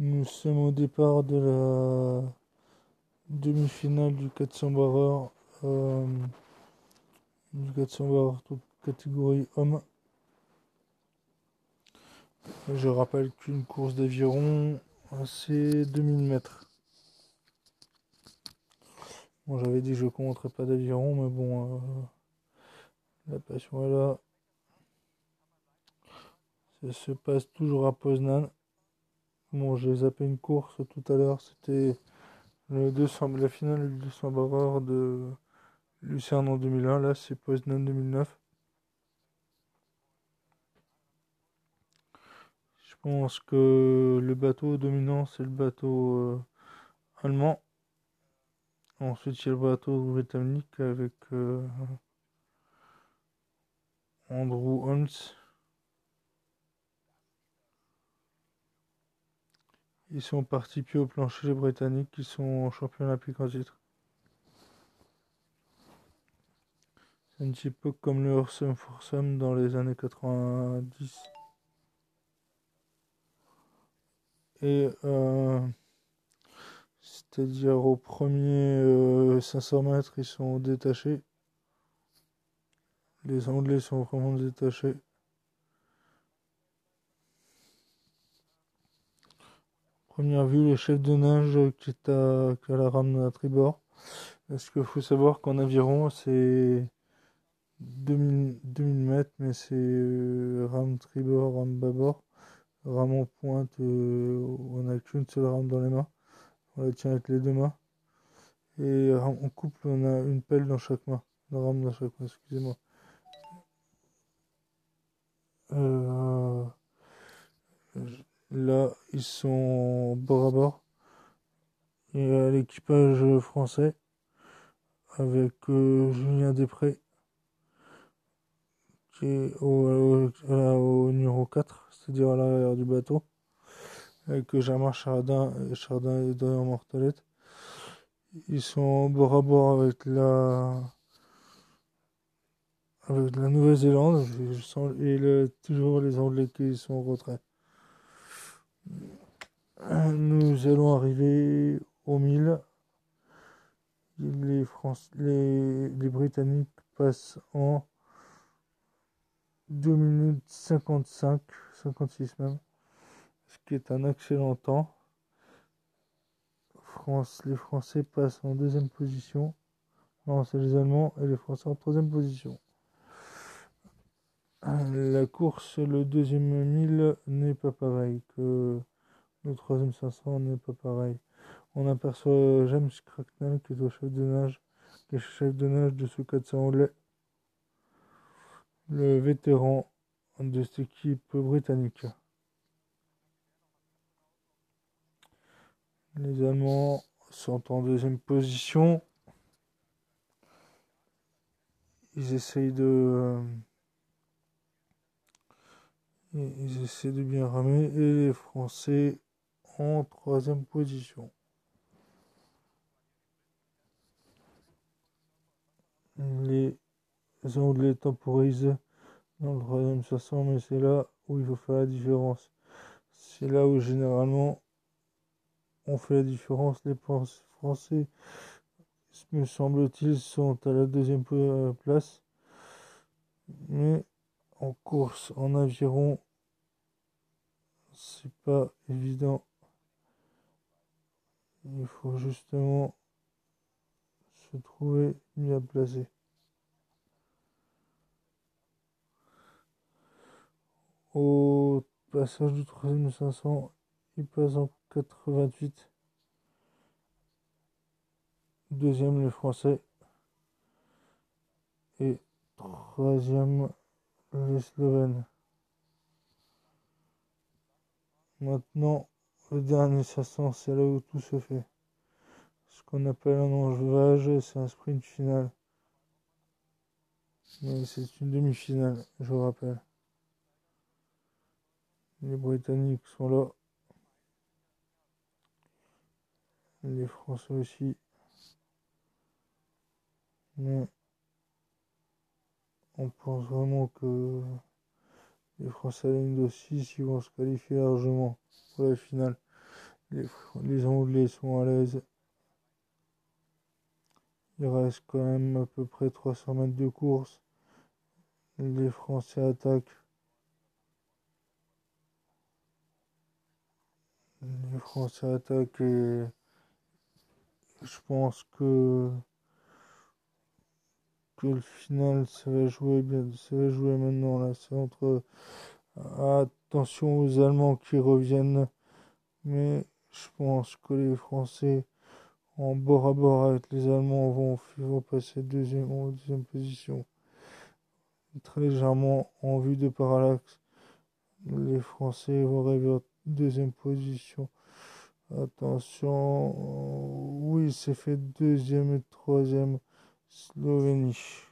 Nous sommes au départ de la demi-finale du 400 barreur, euh, du 400 barreur toute catégorie homme. Je rappelle qu'une course d'aviron, c'est 2000 mètres. Bon, j'avais dit que je ne commenterais pas d'aviron, mais bon, euh, la passion est là. Ça se passe toujours à Poznan. Bon, j'ai zappé une course tout à l'heure, c'était le 200, la finale du 200 barreur de Lucerne en 2001. Là, c'est Poznan 2009. Je pense que le bateau dominant, c'est le bateau euh, allemand. Ensuite, il y a le bateau britannique avec euh, Andrew Holmes. Ils sont partis pied au plancher, les Britanniques, qui sont champions olympiques en titre. C'est un petit peu comme le Horsum Forsum dans les années 90. Et euh, c'est-à-dire au premier 500 euh, mètres, ils sont détachés. Les Anglais sont vraiment détachés. Première vue, le chef de nage qui est à, la rame à tribord. Parce qu'il faut savoir qu'en aviron, c'est 2000, 2000 mètres, mais c'est euh, rame tribord, rame bâbord. Rame en pointe, euh, on n'a qu'une seule rame dans les mains. On la tient avec les deux mains. Et en couple, on a une pelle dans chaque main. Une rame dans chaque main, excusez-moi. Euh, Là, ils sont bord à bord. Il y a l'équipage français avec euh, Julien Després qui est au, numéro 4, c'est-à-dire à, l'arrière du bateau, avec Jean-Marc Chardin, Chardin et Dorian Mortalette. Ils sont bord à bord avec la avec la Nouvelle-Zélande et toujours les Anglais qui sont en retrait. Nous allons arriver au 1000. Les, Britanniques passent en 2 minutes 55, 56 même, ce qui est un excellent temps. Les Français passent en deuxième position. Non, c'est les Allemands et les Français en troisième position. La course, le deuxième 1000 n'est pas pareil que le troisième 500 n'est pas pareil. On aperçoit James Cracknell qui est chef de nage, qui est chef de nage de ce 400 anglais. Le vétéran de cette équipe britannique. Les Allemands sont en deuxième position. Ils essayent de euh, ils essaient de bien ramer et les Français en troisième position. Les Anglais temporisent dans le troisième 500, mais c'est là où il faut faire la différence. C'est là où généralement on fait la différence. Les Français, me semble-t-il, sont à la deuxième place. Mais en course en aviron, c'est pas évident. Il faut justement se trouver bien placé. Au passage du troisième 500, il passe en 88. Deuxième les Français. Et troisième les Slovènes. Maintenant, le dernier 500, c'est là où tout se fait. Ce qu'on appelle un enjevage, c'est un sprint final. Mais c'est une demi-finale, je rappelle. Les Britanniques sont là. Les Français aussi. Mais on pense vraiment que les Français à la ligne de 6 ils vont se qualifier largement pour la finale. Les, Anglais sont à l'aise. Il reste quand même à peu près 300 mètres de course. Les Français attaquent. Les Français attaquent et je pense que que le final ça va jouer bien ça va jouer maintenant là c'est entre attention aux Allemands qui reviennent mais je pense que les Français en bord à bord avec les Allemands vont, passer deuxième, en deuxième position. Très légèrement en vue de parallaxe. Les Français vont arriver en deuxième position. Attention, oui, c'est fait deuxième et troisième Slovenish.